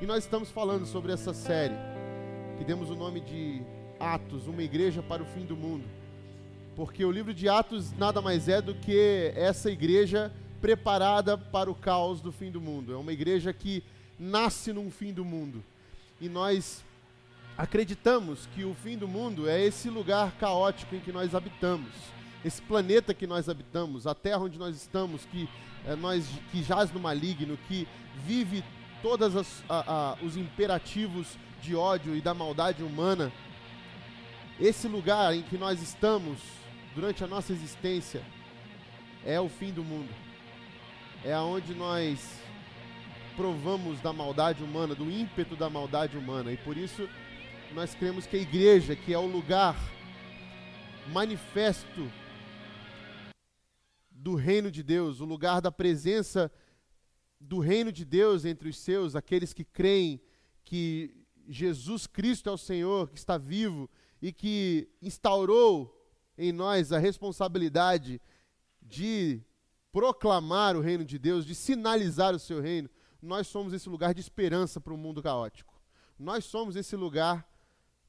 E nós estamos falando sobre essa série, que demos o nome de Atos, uma igreja para o fim do mundo. Porque o livro de Atos nada mais é do que essa igreja preparada para o caos do fim do mundo. É uma igreja que nasce num fim do mundo. E nós acreditamos que o fim do mundo é esse lugar caótico em que nós habitamos, esse planeta que nós habitamos, a terra onde nós estamos, que é, nós que jaz no maligno, que vive todos os imperativos de ódio e da maldade humana. Esse lugar em que nós estamos durante a nossa existência é o fim do mundo. É aonde nós provamos da maldade humana, do ímpeto da maldade humana. E por isso nós cremos que a igreja, que é o lugar manifesto do reino de Deus, o lugar da presença do reino de Deus entre os seus, aqueles que creem que Jesus Cristo é o Senhor, que está vivo e que instaurou em nós a responsabilidade de proclamar o reino de Deus, de sinalizar o seu reino, nós somos esse lugar de esperança para um mundo caótico. Nós somos esse lugar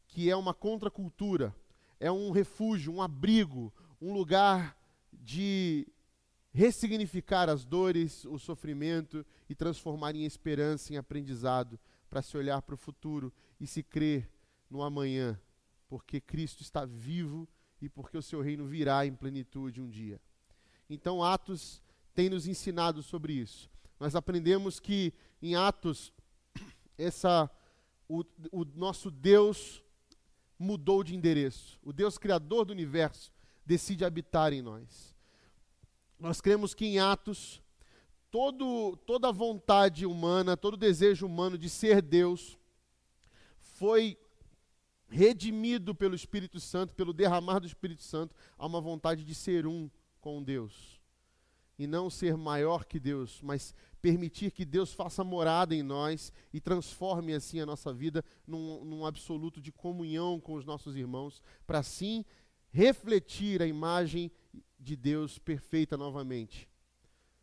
que é uma contracultura, é um refúgio, um abrigo, um lugar de ressignificar as dores, o sofrimento e transformar em esperança, em aprendizado, para se olhar para o futuro e se crer no amanhã, porque Cristo está vivo e porque o seu reino virá em plenitude um dia. Então, Atos tem nos ensinado sobre isso. Nós aprendemos que em Atos, essa, o, o nosso Deus mudou de endereço. O Deus Criador do universo decide habitar em nós nós cremos que em Atos, todo, toda vontade humana, todo desejo humano de ser Deus foi redimido pelo Espírito Santo, pelo derramar do Espírito Santo, a uma vontade de ser um com Deus. E não ser maior que Deus, mas permitir que Deus faça morada em nós e transforme assim a nossa vida num, num absoluto de comunhão com os nossos irmãos, para assim refletir a imagem de Deus perfeita novamente.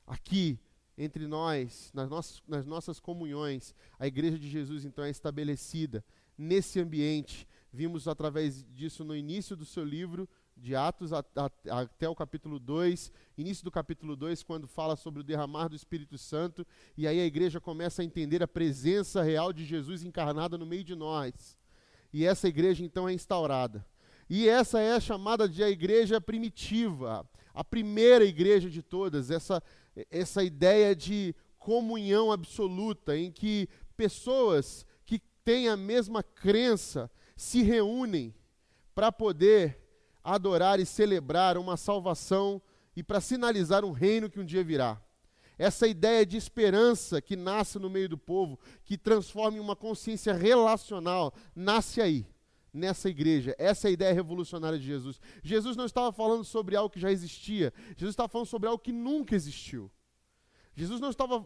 Aqui, entre nós, nas nossas, nas nossas comunhões, a igreja de Jesus então é estabelecida nesse ambiente. Vimos através disso no início do seu livro, de Atos a, a, até o capítulo 2, início do capítulo 2, quando fala sobre o derramar do Espírito Santo, e aí a igreja começa a entender a presença real de Jesus encarnada no meio de nós. E essa igreja então é instaurada. E essa é a chamada de a igreja primitiva, a primeira igreja de todas, essa, essa ideia de comunhão absoluta, em que pessoas que têm a mesma crença se reúnem para poder adorar e celebrar uma salvação e para sinalizar um reino que um dia virá. Essa ideia de esperança que nasce no meio do povo, que transforma em uma consciência relacional, nasce aí nessa igreja. Essa é a ideia revolucionária de Jesus. Jesus não estava falando sobre algo que já existia, Jesus estava falando sobre algo que nunca existiu. Jesus não estava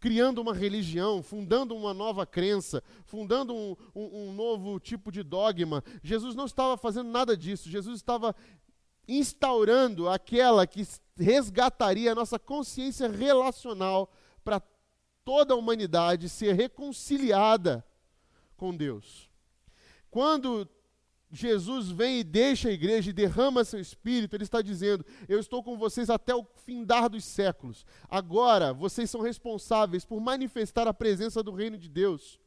criando uma religião, fundando uma nova crença, fundando um, um, um novo tipo de dogma. Jesus não estava fazendo nada disso. Jesus estava instaurando aquela que resgataria a nossa consciência relacional para toda a humanidade ser reconciliada com Deus. Quando Jesus vem e deixa a igreja e derrama seu espírito, ele está dizendo: Eu estou com vocês até o findar dos séculos. Agora vocês são responsáveis por manifestar a presença do reino de Deus.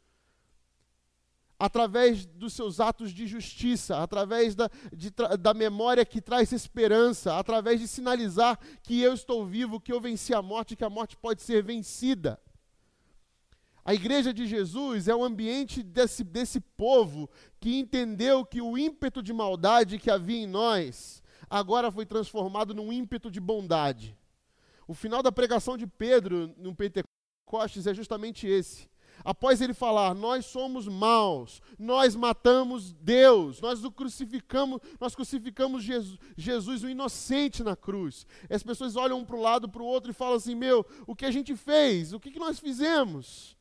Através dos seus atos de justiça, através da, de, da memória que traz esperança, através de sinalizar que eu estou vivo, que eu venci a morte, que a morte pode ser vencida. A igreja de Jesus é o ambiente desse, desse povo que entendeu que o ímpeto de maldade que havia em nós agora foi transformado num ímpeto de bondade. O final da pregação de Pedro no Pentecostes é justamente esse. Após ele falar, nós somos maus, nós matamos Deus, nós o crucificamos, nós crucificamos Jesus, Jesus o inocente na cruz. As pessoas olham um para o lado, para o outro e falam assim: meu, o que a gente fez? O que, que nós fizemos?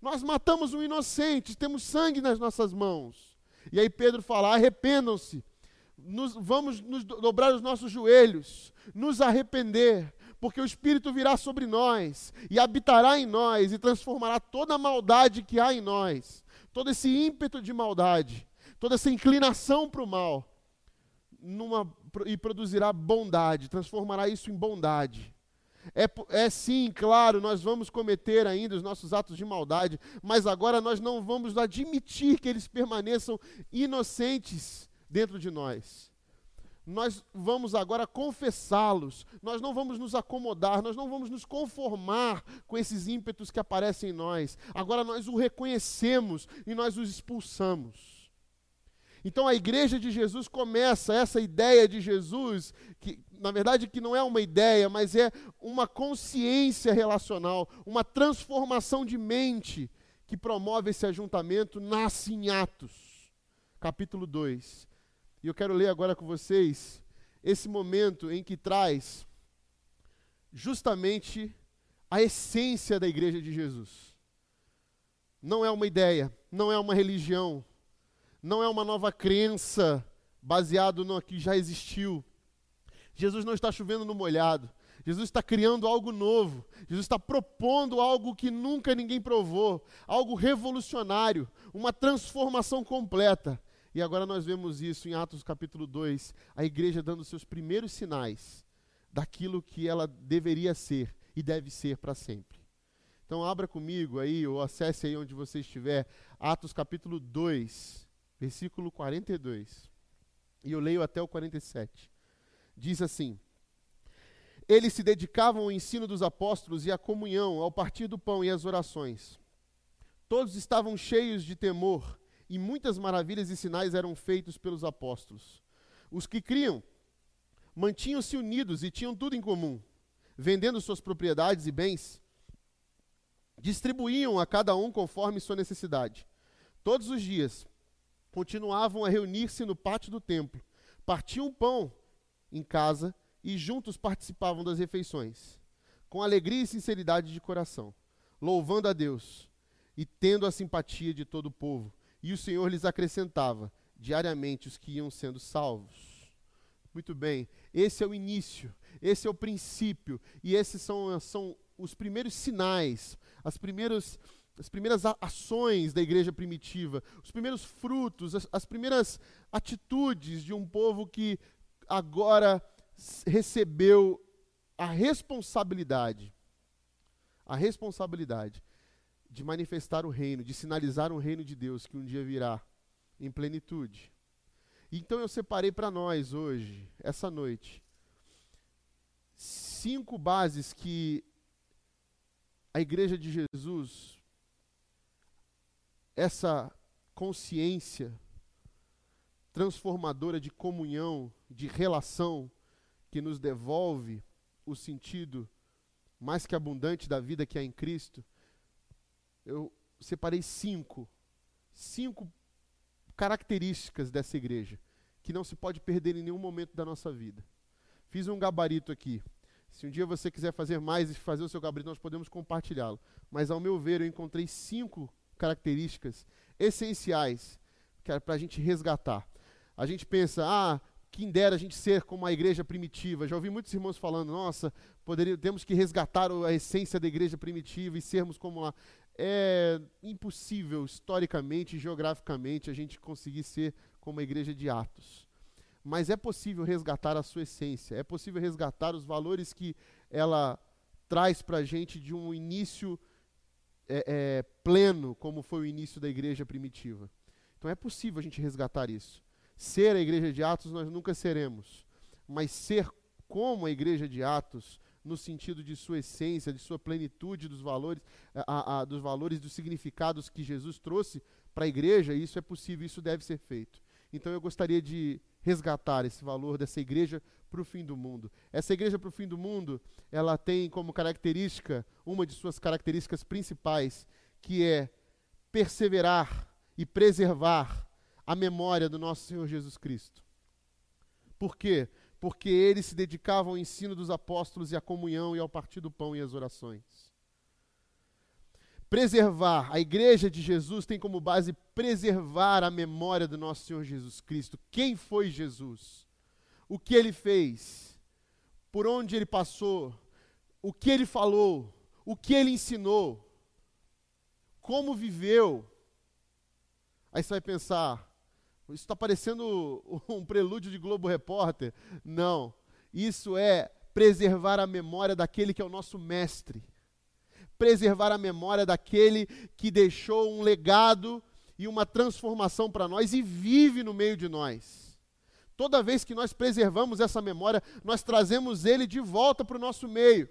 Nós matamos um inocente, temos sangue nas nossas mãos. E aí Pedro fala: arrependam-se, vamos nos dobrar os nossos joelhos, nos arrepender, porque o Espírito virá sobre nós e habitará em nós e transformará toda a maldade que há em nós, todo esse ímpeto de maldade, toda essa inclinação para o mal, numa, e produzirá bondade, transformará isso em bondade. É, é, sim, claro, nós vamos cometer ainda os nossos atos de maldade, mas agora nós não vamos admitir que eles permaneçam inocentes dentro de nós. Nós vamos agora confessá-los, nós não vamos nos acomodar, nós não vamos nos conformar com esses ímpetos que aparecem em nós. Agora nós o reconhecemos e nós os expulsamos. Então a igreja de Jesus começa essa ideia de Jesus, que na verdade que não é uma ideia, mas é uma consciência relacional, uma transformação de mente que promove esse ajuntamento, nasce em Atos, capítulo 2. E eu quero ler agora com vocês esse momento em que traz justamente a essência da igreja de Jesus. Não é uma ideia, não é uma religião, não é uma nova crença baseado no que já existiu. Jesus não está chovendo no molhado. Jesus está criando algo novo. Jesus está propondo algo que nunca ninguém provou, algo revolucionário, uma transformação completa. E agora nós vemos isso em Atos capítulo 2, a igreja dando seus primeiros sinais daquilo que ela deveria ser e deve ser para sempre. Então abra comigo aí, ou acesse aí onde você estiver, Atos capítulo 2 versículo 42. E eu leio até o 47. Diz assim: Eles se dedicavam ao ensino dos apóstolos e à comunhão, ao partir do pão e às orações. Todos estavam cheios de temor, e muitas maravilhas e sinais eram feitos pelos apóstolos. Os que criam mantinham-se unidos e tinham tudo em comum, vendendo suas propriedades e bens, distribuíam a cada um conforme sua necessidade. Todos os dias continuavam a reunir-se no pátio do templo, partiam pão em casa e juntos participavam das refeições, com alegria e sinceridade de coração, louvando a Deus e tendo a simpatia de todo o povo. E o Senhor lhes acrescentava diariamente os que iam sendo salvos. Muito bem, esse é o início, esse é o princípio, e esses são, são os primeiros sinais, as primeiras as primeiras ações da igreja primitiva, os primeiros frutos, as, as primeiras atitudes de um povo que agora recebeu a responsabilidade, a responsabilidade de manifestar o reino, de sinalizar um reino de Deus que um dia virá em plenitude. Então eu separei para nós hoje, essa noite, cinco bases que a igreja de Jesus essa consciência transformadora de comunhão, de relação, que nos devolve o sentido mais que abundante da vida que há em Cristo, eu separei cinco, cinco características dessa igreja que não se pode perder em nenhum momento da nossa vida. Fiz um gabarito aqui. Se um dia você quiser fazer mais e fazer o seu gabarito, nós podemos compartilhá-lo. Mas, ao meu ver, eu encontrei cinco características essenciais para a gente resgatar. A gente pensa, ah, quem dera a gente ser como a igreja primitiva. Já ouvi muitos irmãos falando, nossa, poderia, temos que resgatar a essência da igreja primitiva e sermos como lá. É impossível, historicamente e geograficamente, a gente conseguir ser como a igreja de Atos. Mas é possível resgatar a sua essência, é possível resgatar os valores que ela traz para a gente de um início é, é, pleno como foi o início da igreja primitiva. Então é possível a gente resgatar isso. Ser a igreja de Atos nós nunca seremos, mas ser como a igreja de Atos, no sentido de sua essência, de sua plenitude dos valores, a, a, dos valores, dos significados que Jesus trouxe para a igreja, isso é possível, isso deve ser feito. Então eu gostaria de resgatar esse valor dessa igreja para o fim do mundo. Essa igreja para o fim do mundo, ela tem como característica, uma de suas características principais, que é perseverar e preservar a memória do nosso Senhor Jesus Cristo. Por quê? Porque eles se dedicavam ao ensino dos apóstolos e à comunhão e ao partir do pão e às orações. Preservar, a igreja de Jesus tem como base preservar a memória do nosso Senhor Jesus Cristo. Quem foi Jesus? O que ele fez? Por onde ele passou? o que ele falou, o que ele ensinou, como viveu. Aí você vai pensar, isso está parecendo um prelúdio de Globo Repórter. Não. Isso é preservar a memória daquele que é o nosso mestre. Preservar a memória daquele que deixou um legado e uma transformação para nós e vive no meio de nós. Toda vez que nós preservamos essa memória, nós trazemos ele de volta para o nosso meio.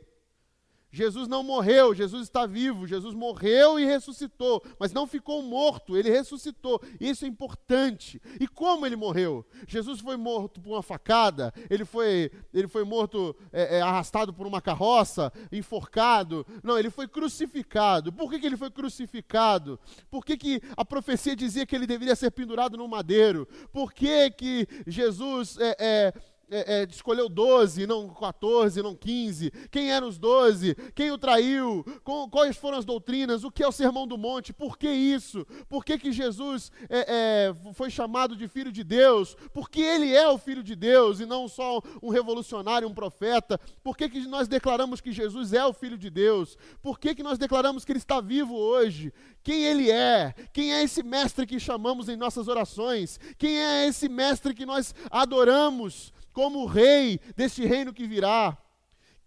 Jesus não morreu, Jesus está vivo, Jesus morreu e ressuscitou, mas não ficou morto, ele ressuscitou. Isso é importante. E como ele morreu? Jesus foi morto por uma facada, ele foi, ele foi morto, é, é, arrastado por uma carroça, enforcado. Não, ele foi crucificado. Por que, que ele foi crucificado? Por que, que a profecia dizia que ele deveria ser pendurado no madeiro? Por que, que Jesus é, é é, escolheu 12, não 14, não 15? Quem eram os 12? Quem o traiu? Com, quais foram as doutrinas? O que é o Sermão do Monte? Por que isso? Por que, que Jesus é, é, foi chamado de Filho de Deus? Porque ele é o Filho de Deus e não só um revolucionário, um profeta? Por que, que nós declaramos que Jesus é o Filho de Deus? Por que, que nós declaramos que ele está vivo hoje? Quem ele é? Quem é esse mestre que chamamos em nossas orações? Quem é esse mestre que nós adoramos? Como rei deste reino que virá.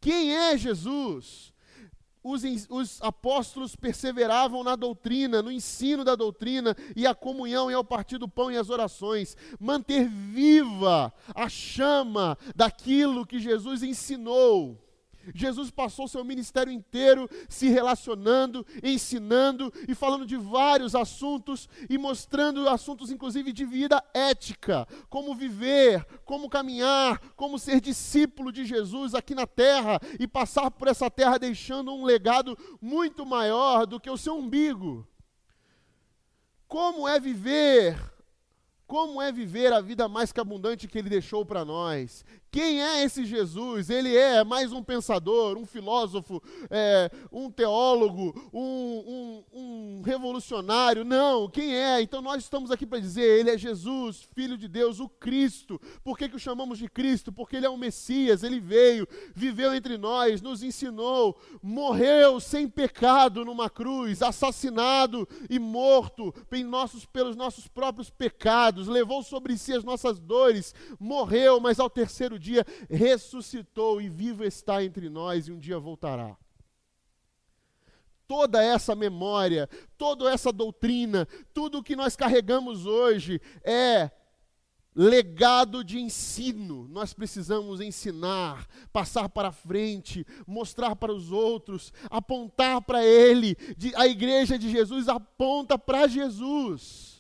Quem é Jesus? Os, os, apóstolos perseveravam na doutrina, no ensino da doutrina e a comunhão e ao partir do pão e as orações. Manter viva a chama daquilo que Jesus ensinou. Jesus passou seu ministério inteiro se relacionando, ensinando e falando de vários assuntos e mostrando assuntos, inclusive, de vida ética, como viver, como caminhar, como ser discípulo de Jesus aqui na terra e passar por essa terra deixando um legado muito maior do que o seu umbigo. Como é viver como é viver a vida mais que abundante que ele deixou para nós? Quem é esse Jesus? Ele é mais um pensador, um filósofo, é, um teólogo, um, um, um, revolucionário? Não, quem é? Então nós estamos aqui para dizer: Ele é Jesus, Filho de Deus, o Cristo. Por que, que o chamamos de Cristo? Porque Ele é o Messias, Ele veio, viveu entre nós, nos ensinou, morreu sem pecado numa cruz, assassinado e morto nossos, pelos nossos próprios pecados, levou sobre si as nossas dores, morreu, mas ao terceiro dia ressuscitou e vivo está entre nós e um dia voltará. Toda essa memória, toda essa doutrina, tudo o que nós carregamos hoje é legado de ensino. Nós precisamos ensinar, passar para frente, mostrar para os outros, apontar para Ele. A igreja de Jesus aponta para Jesus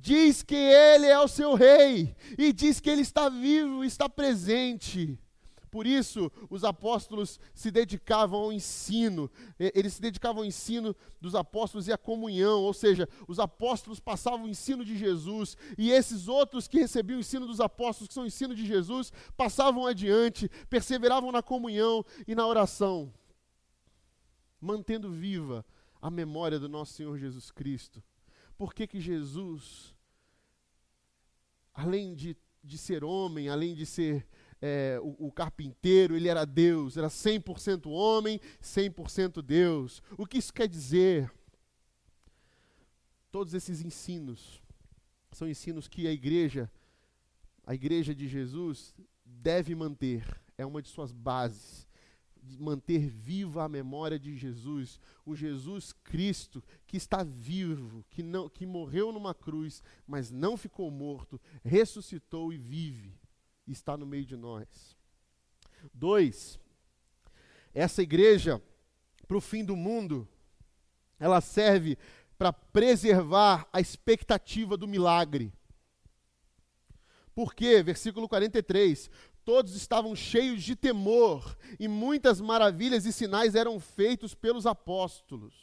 diz que ele é o seu rei e diz que ele está vivo, está presente. Por isso, os apóstolos se dedicavam ao ensino, eles se dedicavam ao ensino dos apóstolos e à comunhão, ou seja, os apóstolos passavam o ensino de Jesus, e esses outros que recebiam o ensino dos apóstolos, que são o ensino de Jesus, passavam adiante, perseveravam na comunhão e na oração, mantendo viva a memória do nosso Senhor Jesus Cristo. Por que, que Jesus, além de, de ser homem, além de ser é, o, o, carpinteiro, ele era Deus, era 100% homem, 100% Deus. O que isso quer dizer? Todos esses ensinos são ensinos que a igreja, a igreja de Jesus, deve manter, é uma de suas bases manter viva a memória de Jesus, o Jesus Cristo que está vivo, que não que morreu numa cruz, mas não ficou morto, ressuscitou e vive, está no meio de nós. Dois, essa igreja para o fim do mundo, ela serve para preservar a expectativa do milagre. Por quê? Versículo 43 todos estavam cheios de temor, e muitas maravilhas e sinais eram feitos pelos apóstolos.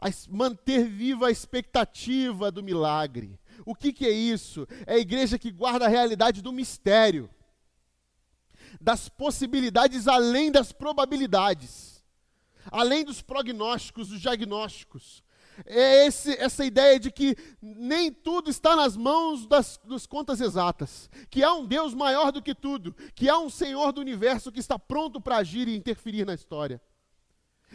A manter viva a expectativa do milagre. O que, que é isso? É a igreja que guarda a realidade do mistério, das possibilidades além das probabilidades, além dos prognósticos, dos diagnósticos. É esse, essa ideia de que nem tudo está nas mãos das, das contas exatas, que há um Deus maior do que tudo, que há um Senhor do universo que está pronto para agir e interferir na história.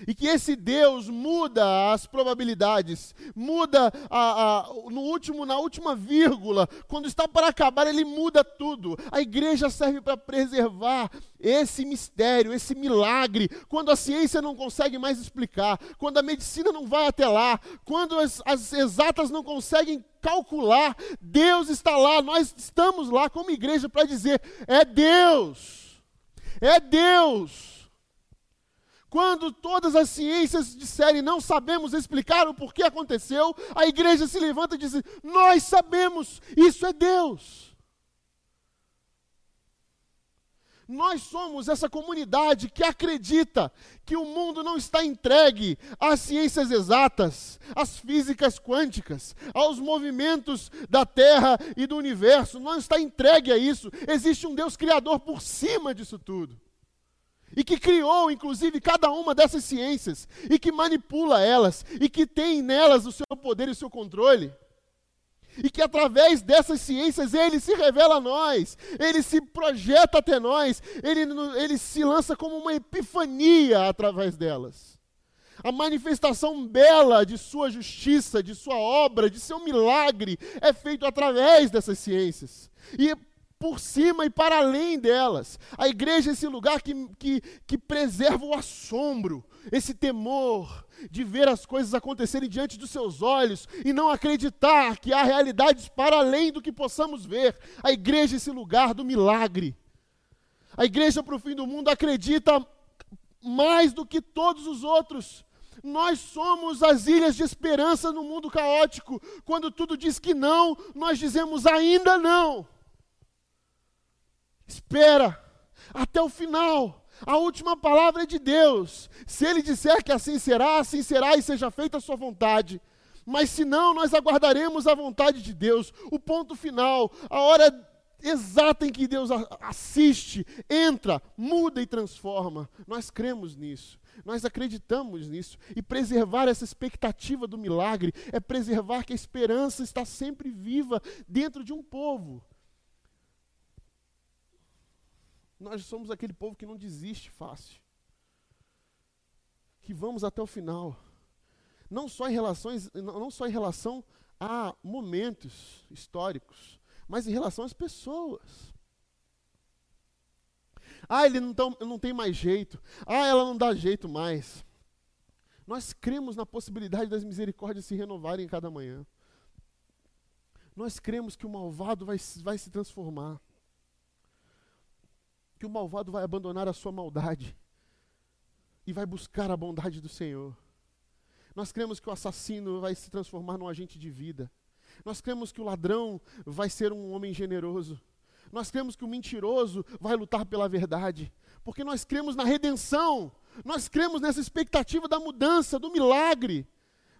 E que esse Deus muda as probabilidades, muda a, a, no último, na última vírgula, quando está para acabar, ele muda tudo. A igreja serve para preservar esse mistério, esse milagre, quando a ciência não consegue mais explicar, quando a medicina não vai até lá, quando as, as exatas não conseguem calcular, Deus está lá, nós estamos lá como igreja para dizer: é Deus, é Deus. Quando todas as ciências disserem não sabemos explicar o porquê aconteceu, a igreja se levanta e diz: Nós sabemos, isso é Deus. Nós somos essa comunidade que acredita que o mundo não está entregue às ciências exatas, às físicas quânticas, aos movimentos da Terra e do universo, não está entregue a isso. Existe um Deus criador por cima disso tudo e que criou, inclusive, cada uma dessas ciências, e que manipula elas, e que tem nelas o seu poder e o seu controle. E que através dessas ciências ele se revela a nós, ele se projeta até nós, ele, ele se lança como uma epifania através delas. A manifestação bela de sua justiça, de sua obra, de seu milagre é feito através dessas ciências. E por cima e para além delas. A igreja é esse lugar que, que, que preserva o assombro, esse temor de ver as coisas acontecerem diante dos seus olhos e não acreditar que há realidades para além do que possamos ver. A igreja é esse lugar do milagre. A igreja para o fim do mundo acredita mais do que todos os outros. Nós somos as ilhas de esperança no mundo caótico. Quando tudo diz que não, nós dizemos ainda não. Espera até o final. A última palavra é de Deus. Se Ele disser que assim será, assim será e seja feita a sua vontade. Mas se não, nós aguardaremos a vontade de Deus. O ponto final, a hora exata em que Deus assiste, entra, muda e transforma. Nós cremos nisso. Nós acreditamos nisso. E preservar essa expectativa do milagre é preservar que a esperança está sempre viva dentro de um povo. Nós somos aquele povo que não desiste fácil. Que vamos até o final. Não só em relações, não só em relação a momentos históricos, mas em relação às pessoas. Ah, ele não, tão, não tem mais jeito. Ah, ela não dá jeito mais. Nós cremos na possibilidade das misericórdias se renovarem em cada manhã. Nós cremos que o malvado vai, vai se transformar que o malvado vai abandonar a sua maldade e vai buscar a bondade do Senhor. Nós cremos que o assassino vai se transformar num agente de vida. Nós cremos que o ladrão vai ser um homem generoso. Nós cremos que o mentiroso vai lutar pela verdade. Porque nós cremos na redenção. Nós cremos nessa expectativa da mudança, do milagre.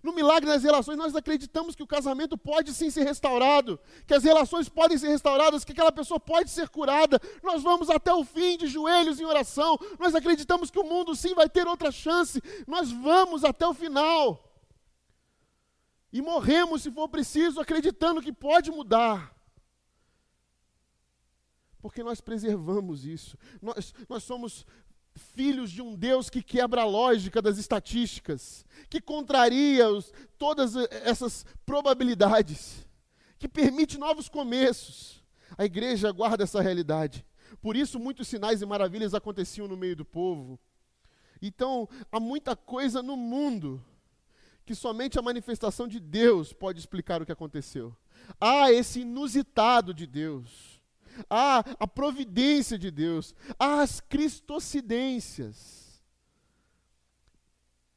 No milagre das relações, nós acreditamos que o casamento pode sim ser restaurado, que as relações podem ser restauradas, que aquela pessoa pode ser curada. Nós vamos até o fim de joelhos em oração. Nós acreditamos que o mundo sim vai ter outra chance. Nós vamos até o final. E morremos, se for preciso, acreditando que pode mudar. Porque nós preservamos isso. Nós, nós somos filhos de um Deus que quebra a lógica das estatísticas, que contraria os, todas essas probabilidades, que permite novos começos. A igreja guarda essa realidade. Por isso, muitos sinais e maravilhas aconteciam no meio do povo. Então, há muita coisa no mundo que somente a manifestação de Deus pode explicar o que aconteceu. Há esse inusitado de Deus há a providência de Deus, há as cristocidências.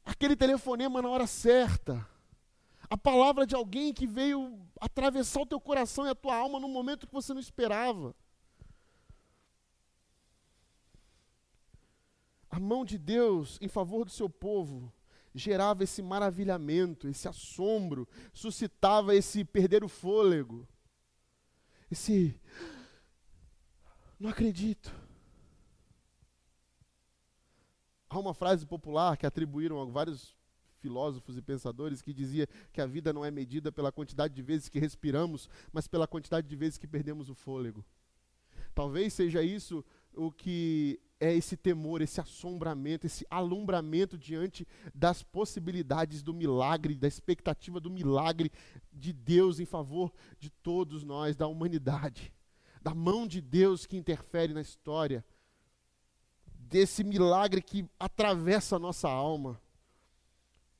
Aquele telefonema na hora certa, a palavra de alguém que veio atravessar o teu coração e a tua alma num momento que você não esperava. A mão de Deus em favor do seu povo gerava esse maravilhamento, esse assombro, suscitava esse perder o fôlego, esse não acredito. Há uma frase popular que atribuíram a vários filósofos e pensadores que dizia que a vida não é medida pela quantidade de vezes que respiramos, mas pela quantidade de vezes que perdemos o fôlego. Talvez seja isso o que é esse temor, esse assombramento, esse alumbramento diante das possibilidades do milagre, da expectativa do milagre de Deus em favor de todos nós, da humanidade, da mão de Deus que interfere na história, desse milagre que atravessa a nossa alma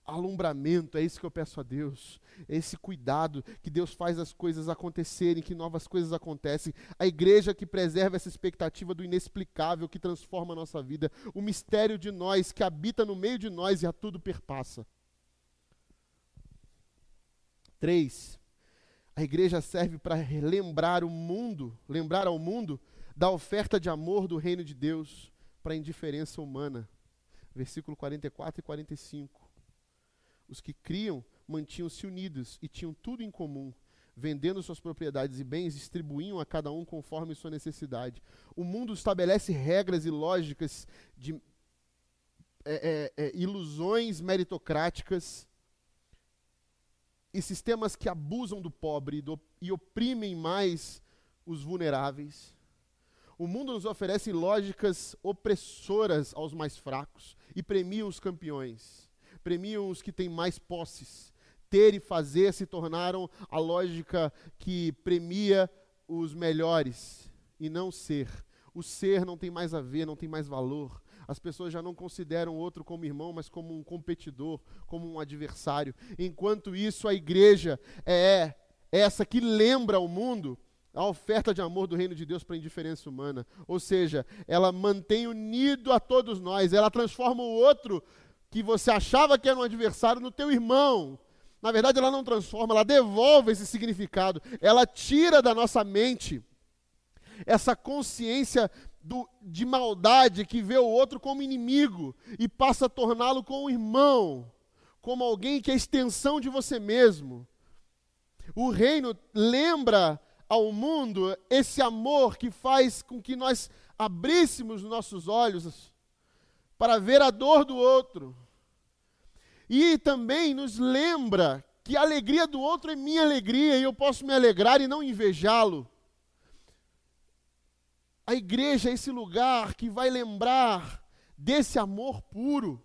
alumbramento, é isso que eu peço a Deus. É esse cuidado que Deus faz as coisas acontecerem, que novas coisas acontecem. A igreja que preserva essa expectativa do inexplicável que transforma a nossa vida. O mistério de nós que habita no meio de nós e a tudo perpassa. Três, a igreja serve para lembrar o mundo, lembrar ao mundo da oferta de amor do reino de Deus para a indiferença humana. Versículo 44 e 45. Os que criam mantinham-se unidos e tinham tudo em comum. Vendendo suas propriedades e bens, distribuíam a cada um conforme sua necessidade. O mundo estabelece regras e lógicas de é, é, é, ilusões meritocráticas e sistemas que abusam do pobre e oprimem mais os vulneráveis. O mundo nos oferece lógicas opressoras aos mais fracos e premiam os campeões premiam os que têm mais posses. Ter e fazer se tornaram a lógica que premia os melhores e não ser. O ser não tem mais a ver, não tem mais valor. As pessoas já não consideram o outro como irmão, mas como um competidor, como um adversário. Enquanto isso, a igreja é essa que lembra ao mundo a oferta de amor do reino de Deus para a indiferença humana. Ou seja, ela mantém unido a todos nós, ela transforma o outro que você achava que era um adversário no teu irmão. Na verdade, ela não transforma, ela devolve esse significado. Ela tira da nossa mente essa consciência do, de maldade que vê o outro como inimigo e passa a torná-lo como um irmão, como alguém que é extensão de você mesmo. O reino lembra ao mundo esse amor que faz com que nós abríssemos nossos olhos para ver a dor do outro, e também nos lembra que a alegria do outro é minha alegria e eu posso me alegrar e não invejá-lo. A igreja é esse lugar que vai lembrar desse amor puro,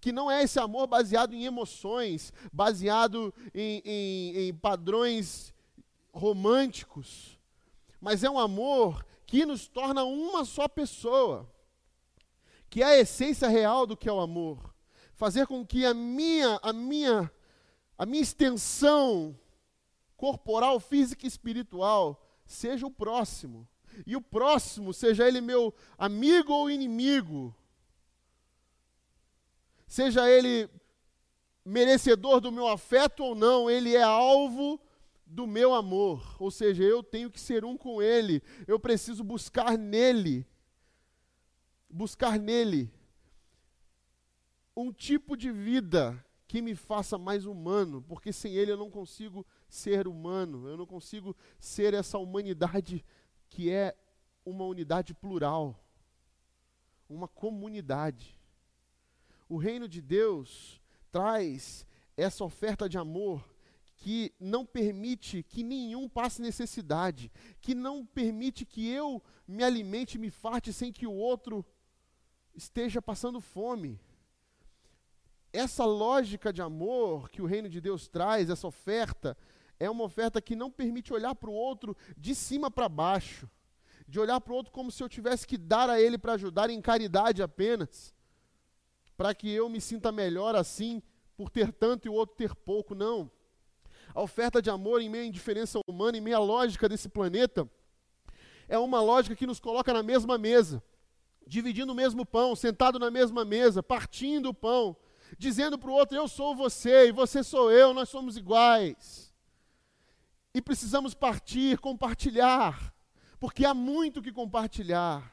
que não é esse amor baseado em emoções, baseado em, em, em padrões românticos, mas é um amor que nos torna uma só pessoa, que é a essência real do que é o amor fazer com que a minha, a minha, a minha extensão corporal, física e espiritual seja o próximo. E o próximo, seja ele meu amigo ou inimigo, seja ele merecedor do meu afeto ou não, ele é alvo do meu amor. Ou seja, eu tenho que ser um com ele, eu preciso buscar nele. Buscar nele um tipo de vida que me faça mais humano, porque sem ele eu não consigo ser humano, eu não consigo ser essa humanidade que é uma unidade plural, uma comunidade. O reino de Deus traz essa oferta de amor que não permite que nenhum passe necessidade, que não permite que eu me alimente, me farte sem que o outro esteja passando fome essa lógica de amor que o reino de Deus traz, essa oferta, é uma oferta que não permite olhar para o outro de cima para baixo, de olhar para o outro como se eu tivesse que dar a ele para ajudar em caridade apenas, para que eu me sinta melhor assim, por ter tanto e o outro ter pouco. Não. A oferta de amor em meio à indiferença humana, em meio à lógica desse planeta, é uma lógica que nos coloca na mesma mesa, dividindo o mesmo pão, sentado na mesma mesa, partindo o pão dizendo para o outro: Eu sou você e você sou eu, nós somos iguais. E precisamos partir, compartilhar, porque há muito que compartilhar.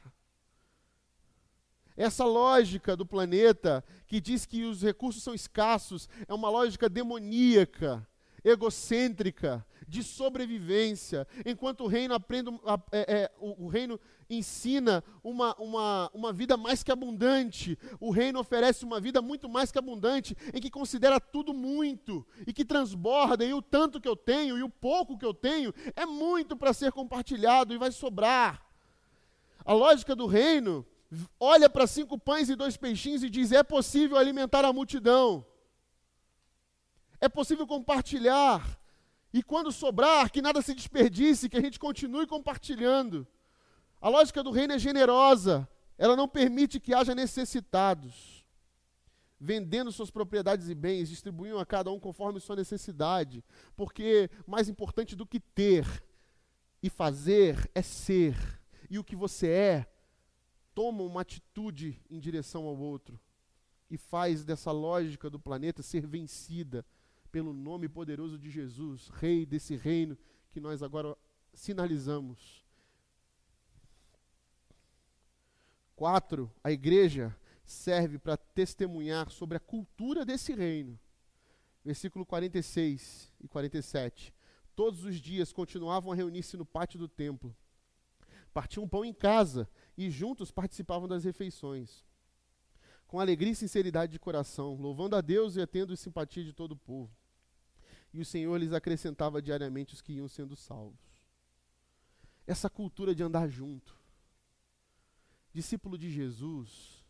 Essa lógica do planeta que diz que os recursos são escassos é uma lógica demoníaca. egocêntrica, de sobrevivência, enquanto o reino aprende, é, é, o, o, reino ensina uma, uma, uma vida mais que abundante, o reino oferece uma vida muito mais que abundante, em que considera tudo muito e que transborda, e o tanto que eu tenho e o pouco que eu tenho é muito para ser compartilhado e vai sobrar. A lógica do reino olha para cinco pães e dois peixinhos e diz: é possível alimentar a multidão. É possível compartilhar. E quando sobrar, que nada se desperdice, que a gente continue compartilhando. A lógica do reino é generosa. Ela não permite que haja necessitados. Vendendo suas propriedades e bens, distribuiam a cada um conforme sua necessidade. Porque mais importante do que ter e fazer é ser. E o que você é, toma uma atitude em direção ao outro. E faz dessa lógica do planeta ser vencida pelo nome poderoso de Jesus, Rei desse reino que nós agora sinalizamos. Quatro, a igreja serve para testemunhar sobre a cultura desse reino. Versículo 46 e 47. Todos os dias continuavam a reunir-se no pátio do templo. Partiam pão em casa e juntos participavam das refeições. Com alegria e sinceridade de coração, louvando a Deus e tendo simpatia de todo o povo e o Senhor lhes acrescentava diariamente os que iam sendo salvos. Essa cultura de andar junto. Discípulo de Jesus,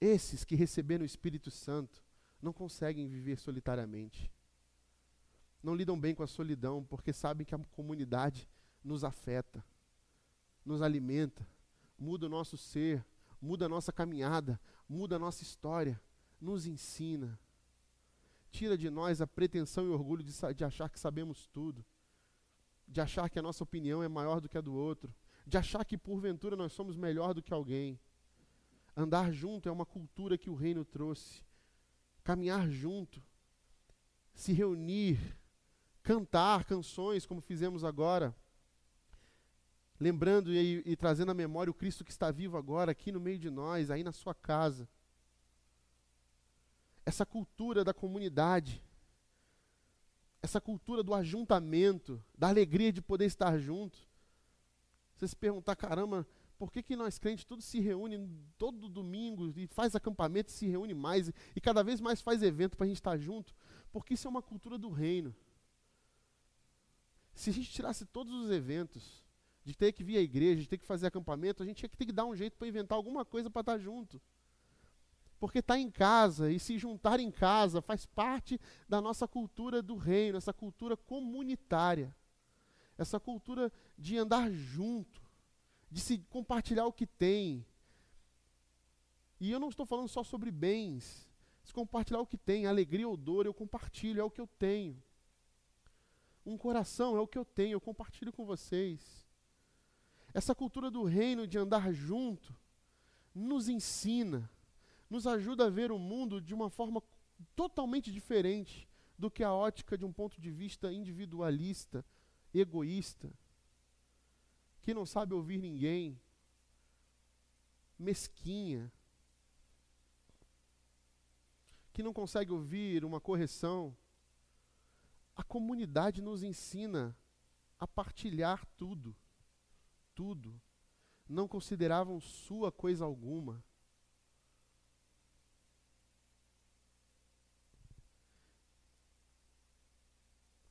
esses que receberam o Espírito Santo, não conseguem viver solitariamente. Não lidam bem com a solidão, porque sabem que a comunidade nos afeta, nos alimenta, muda o nosso ser, muda a nossa caminhada, muda a nossa história, nos ensina tira de nós a pretensão e orgulho de, de achar que sabemos tudo, de achar que a nossa opinião é maior do que a do outro, de achar que porventura nós somos melhor do que alguém. Andar junto é uma cultura que o reino trouxe. Caminhar junto, se reunir, cantar canções como fizemos agora, lembrando e, e, trazendo à memória o Cristo que está vivo agora aqui no meio de nós, aí na sua casa essa cultura da comunidade, essa cultura do ajuntamento, da alegria de poder estar junto. Você se perguntar, caramba, por que, que nós crentes todos se reúnem todo domingo e faz acampamento e se reúne mais e cada vez mais faz evento para a gente estar junto? Porque isso é uma cultura do reino. Se a gente tirasse todos os eventos, de ter que vir à igreja, de ter que fazer acampamento, a gente tinha que ter que dar um jeito para inventar alguma coisa para estar junto. Porque estar tá em casa e se juntar em casa faz parte da nossa cultura do reino, essa cultura comunitária, essa cultura de andar junto, de se compartilhar o que tem. E eu não estou falando só sobre bens, se compartilhar o que tem, alegria ou dor, eu compartilho, é o que eu tenho. Um coração é o que eu tenho, eu compartilho com vocês. Essa cultura do reino de andar junto nos ensina nos ajuda a ver o mundo de uma forma totalmente diferente do que a ótica de um ponto de vista individualista, egoísta, que não sabe ouvir ninguém, mesquinha, que não consegue ouvir uma correção. A comunidade nos ensina a partilhar tudo, tudo. Não consideravam sua coisa alguma.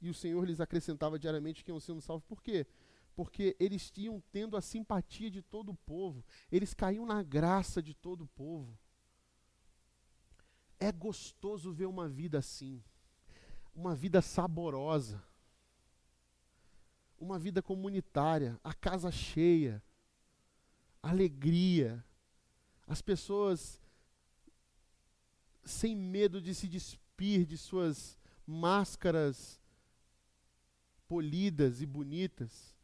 E o Senhor lhes acrescentava diariamente que iam sendo salvos. Por quê? Porque eles tinham tendo a simpatia de todo o povo, eles caíam na graça de todo o povo. É gostoso ver uma vida assim, uma vida saborosa, uma vida comunitária, a casa cheia, alegria, as pessoas sem medo de se despir de suas máscaras polidas e bonitas,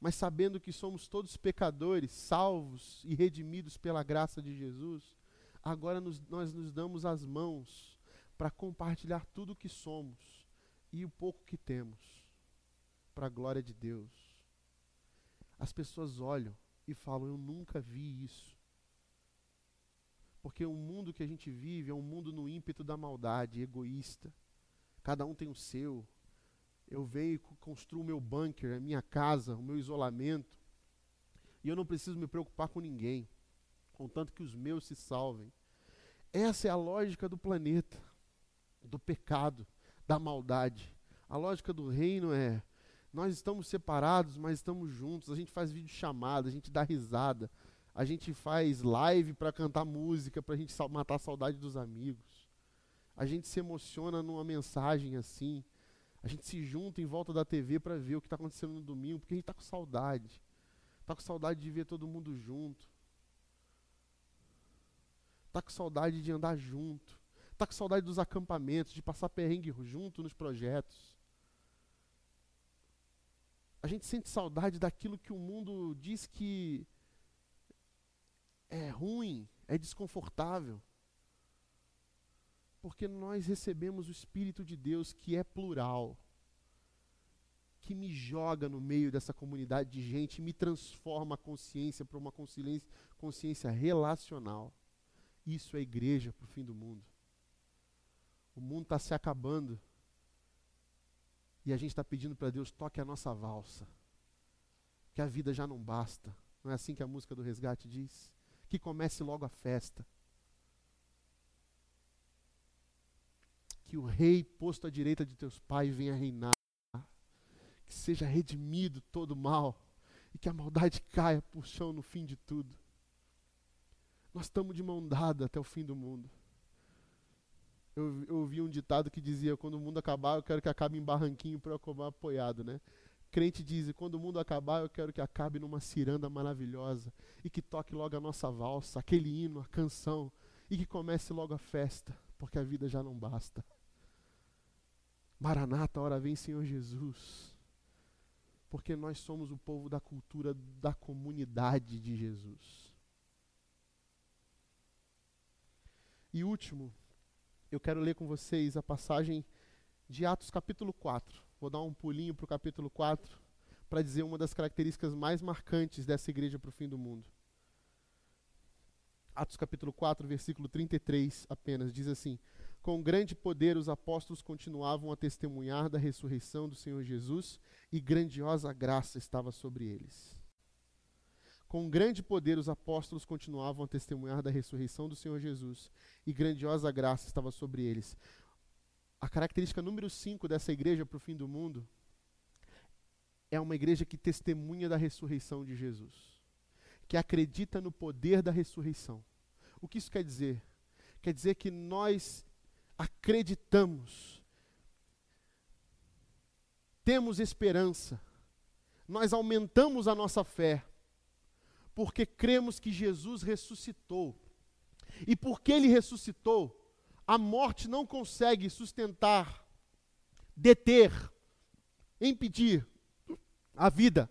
mas sabendo que somos todos pecadores, salvos e redimidos pela graça de Jesus, agora nos, nós nos damos as mãos para compartilhar tudo o que somos e o pouco que temos, para a glória de Deus. As pessoas olham e falam: Eu nunca vi isso. Porque o mundo que a gente vive é um mundo no ímpeto da maldade, egoísta. Cada um tem o seu, Eu venho e construo o meu bunker, a minha casa, o meu isolamento. E eu não preciso me preocupar com ninguém, contanto que os meus se salvem. Essa é a lógica do planeta, do pecado, da maldade. A lógica do reino é: nós estamos separados, mas estamos juntos. A gente faz vídeo chamada, a gente dá risada, a gente faz live para cantar música, para a gente matar a saudade dos amigos. A gente se emociona numa mensagem assim. A gente se junta em volta da TV para ver o que está acontecendo no domingo, porque a gente está com saudade. Está com saudade de ver todo mundo junto. Está com saudade de andar junto. Está com saudade dos acampamentos, de passar perrengue junto nos projetos. A gente sente saudade daquilo que o mundo diz que é ruim, é desconfortável. Porque nós recebemos o Espírito de Deus que é plural que me joga no meio dessa comunidade de gente me transforma a consciência para uma consciência, consciência relacional. Isso é igreja para o fim do mundo. O mundo está se acabando. E a gente está pedindo para Deus, toque a nossa valsa. Que a vida já não basta. Não é assim que a música do resgate diz? Que comece logo a festa. Que o rei posto à direita de teus pais venha reinar que seja redimido todo o mal e que a maldade caia por chão no fim de tudo. Nós estamos de mão dada até o fim do mundo. Eu, eu ouvi um ditado que dizia: quando o mundo acabar, eu quero que acabe em barranquinho para eu acabar apoiado, né? Crente diz: quando o mundo acabar, eu quero que acabe numa ciranda maravilhosa e que toque logo a nossa valsa, aquele hino, a canção e que comece logo a festa, porque a vida já não basta. Maranata, hora vem Senhor Jesus porque nós somos o povo da cultura da comunidade de Jesus. E último, eu quero ler com vocês a passagem de Atos capítulo 4. Vou dar um pulinho para o capítulo 4 para dizer uma das características mais marcantes dessa igreja para o fim do mundo. Atos capítulo 4, versículo 33 apenas, diz assim: com grande poder, os apóstolos continuavam a testemunhar da ressurreição do Senhor Jesus e grandiosa graça estava sobre eles. Com grande poder, os apóstolos continuavam a testemunhar da ressurreição do Senhor Jesus e grandiosa graça estava sobre eles. A característica número 5 dessa igreja para o fim do mundo é uma igreja que testemunha da ressurreição de Jesus, que acredita no poder da ressurreição. O que isso quer dizer? Quer dizer que nós acreditamos, temos esperança, nós aumentamos a nossa fé, porque cremos que Jesus ressuscitou. E porque ele ressuscitou, a morte não consegue sustentar, deter, impedir a vida.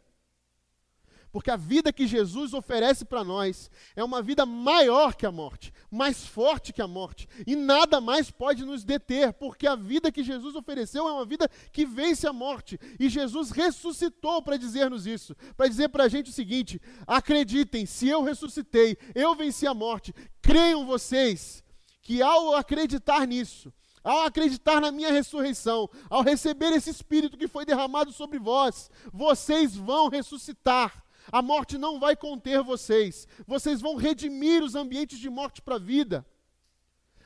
Porque a vida que Jesus oferece para nós é uma vida maior que a morte, mais forte que a morte. E nada mais pode nos deter, porque a vida que Jesus ofereceu é uma vida que vence a morte. E Jesus ressuscitou para dizer-nos isso, para dizer para a gente o seguinte: acreditem, se eu ressuscitei, eu venci a morte, creiam vocês que ao acreditar nisso, ao acreditar na minha ressurreição, ao receber esse Espírito que foi derramado sobre vós, vocês vão ressuscitar. A morte não vai conter vocês. Vocês vão redimir os ambientes de morte para a vida.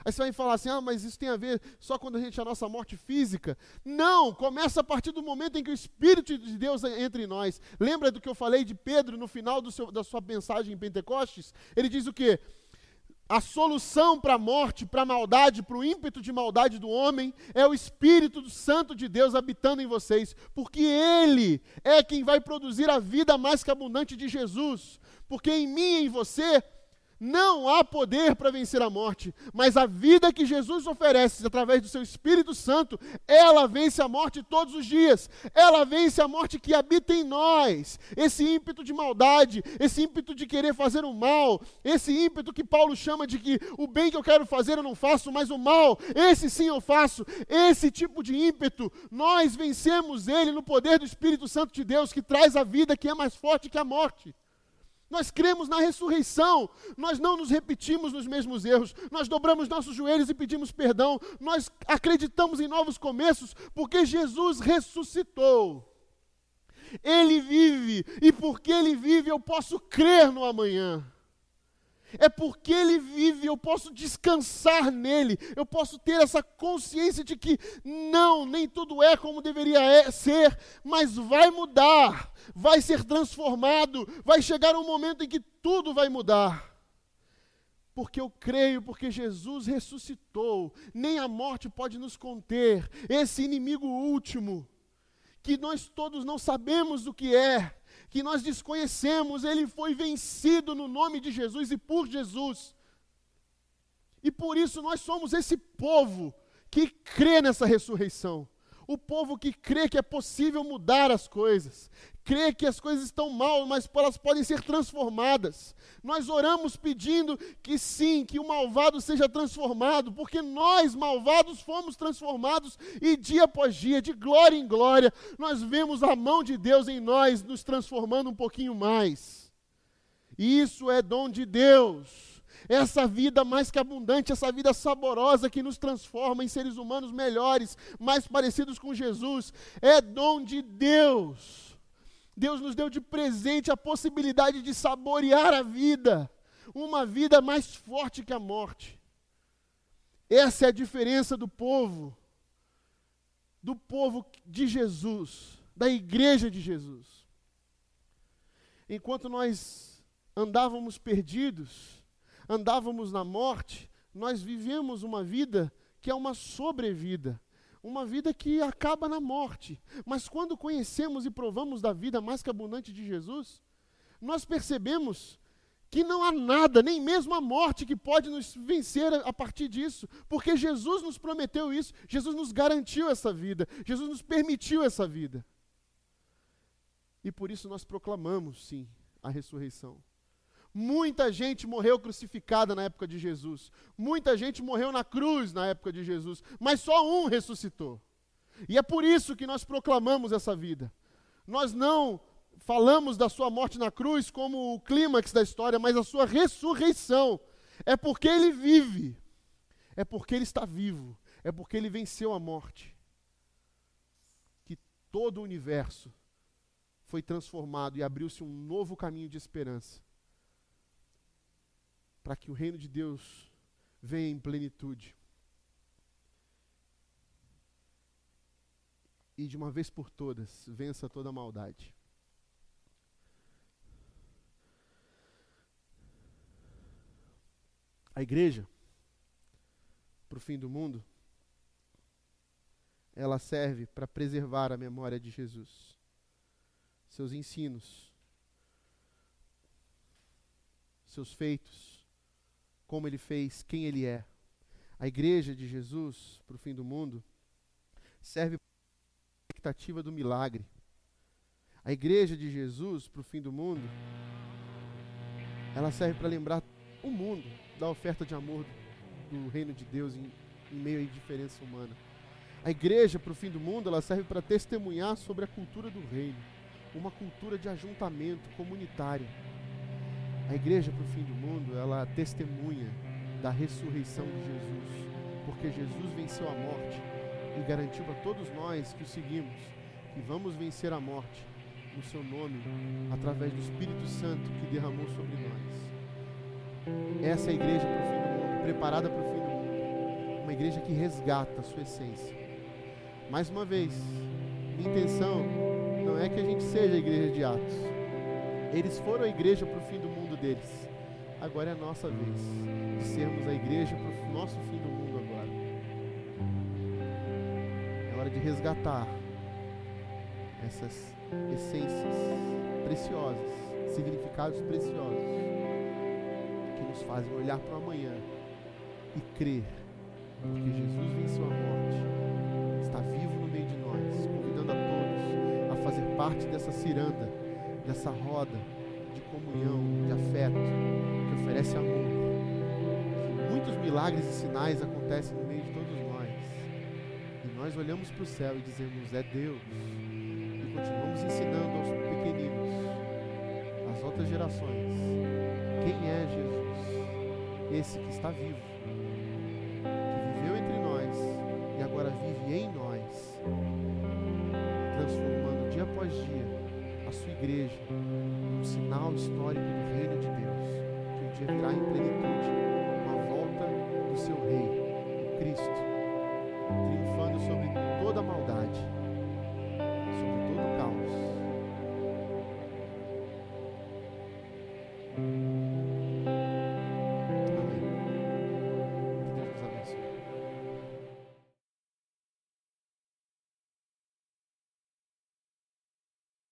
Aí você vai falar assim: ah, mas isso tem a ver só quando a gente é a nossa morte física? Não, começa a partir do momento em que o Espírito de Deus entra em nós. Lembra do que eu falei de Pedro no final seu, da sua mensagem em Pentecostes? Ele diz o quê? A solução para a morte, para a maldade, para o ímpeto de maldade do homem é o Espírito Santo de Deus habitando em vocês, porque Ele é quem vai produzir a vida mais que abundante de Jesus. Porque em mim e em você não há poder para vencer a morte, mas a vida que Jesus oferece através do seu Espírito Santo, ela vence a morte todos os dias. Ela vence a morte que habita em nós. Esse ímpeto de maldade, esse ímpeto de querer fazer o mal, esse ímpeto que Paulo chama de que o bem que eu quero fazer eu não faço, mas o mal, esse sim eu faço. Esse tipo de ímpeto, nós vencemos ele no poder do Espírito Santo de Deus que traz a vida que é mais forte que a morte. Nós cremos na ressurreição, nós não nos repetimos nos mesmos erros, nós dobramos nossos joelhos e pedimos perdão, nós acreditamos em novos começos, porque Jesus ressuscitou. Ele vive, e porque Ele vive, eu posso crer no amanhã. É porque Ele vive, eu posso descansar nele, eu posso ter essa consciência de que não, nem tudo é como deveria é, ser, mas vai mudar, vai ser transformado, vai chegar um momento em que tudo vai mudar. Porque eu creio, porque Jesus ressuscitou, nem a morte pode nos conter, esse inimigo último, que nós todos não sabemos o que é, que nós desconhecemos, ele foi vencido no nome de Jesus e por Jesus. E por isso nós somos esse povo que crê nessa ressurreição. O povo que crê que é possível mudar as coisas, crê que as coisas estão mal, mas elas podem ser transformadas. Nós oramos pedindo que sim, que o malvado seja transformado, porque nós, malvados, fomos transformados e dia após dia, de glória em glória, nós vemos a mão de Deus em nós nos transformando um pouquinho mais. Isso é dom de Deus essa vida mais que abundante, essa vida saborosa que nos transforma em seres humanos melhores, mais parecidos com Jesus, é dom de Deus. Deus nos deu de presente a possibilidade de saborear a vida, uma vida mais forte que a morte. Essa é a diferença do povo, do povo de Jesus, da igreja de Jesus. Enquanto nós andávamos perdidos, andávamos na morte, nós vivemos uma vida que é uma sobrevida, uma vida que acaba na morte. Mas quando conhecemos e provamos da vida mais que abundante de Jesus, nós percebemos que não há nada, nem mesmo a morte, que pode nos vencer a partir disso, porque Jesus nos prometeu isso, Jesus nos garantiu essa vida, Jesus nos permitiu essa vida. E por isso nós proclamamos, sim, a ressurreição. Muita gente morreu crucificada na época de Jesus. Muita gente morreu na cruz na época de Jesus. Mas só um ressuscitou. E é por isso que nós proclamamos essa vida. Nós não falamos da sua morte na cruz como o clímax da história, mas a sua ressurreição. É porque ele vive. É porque ele está vivo. É porque ele venceu a morte. Que todo o universo foi transformado e abriu-se um novo caminho de esperança para que o reino de Deus venha em plenitude. E de uma vez por todas, vença toda maldade. A igreja, para o fim do mundo, ela serve para preservar a memória de Jesus, seus ensinos, seus feitos, como ele fez, quem ele é. A igreja de Jesus para o fim do mundo serve para a expectativa do milagre. A igreja de Jesus para o fim do mundo, ela serve para lembrar o mundo da oferta de amor do, reino de Deus em, em meio à indiferença humana. A igreja para o fim do mundo, ela serve para testemunhar sobre a cultura do reino, uma cultura de ajuntamento comunitário a igreja para o fim do mundo, ela testemunha da ressurreição de Jesus, porque Jesus venceu a morte e garantiu para todos nós que o seguimos que vamos vencer a morte no seu nome, através do Espírito Santo que derramou sobre nós. Essa é a igreja para o fim do mundo, preparada para o fim do mundo. Uma igreja que resgata a sua essência. Mais uma vez, minha intenção não é que a gente seja a igreja de Atos. Eles foram a igreja para o fim do deles. Agora é a nossa vez de sermos a igreja para o nosso fim do mundo agora. É hora de resgatar essas essências preciosas, significados preciosos, que nos fazem olhar para o amanhã e crer, porque Jesus venceu a morte, está vivo no meio de nós, convidando a todos a fazer parte dessa ciranda, dessa roda comunhão, de afeto, que oferece amor. Muitos milagres e sinais acontecem no meio de todos nós. E nós olhamos para o céu e dizemos: é Deus. E continuamos ensinando aos pequeninos as outras gerações quem é Jesus, esse que está vivo, que viveu entre nós e agora vive em nós, transformando dia após dia a sua igreja final histórico do reino de Deus, que um dia virá em plenitude com a volta do seu rei, o Cristo, triunfando sobre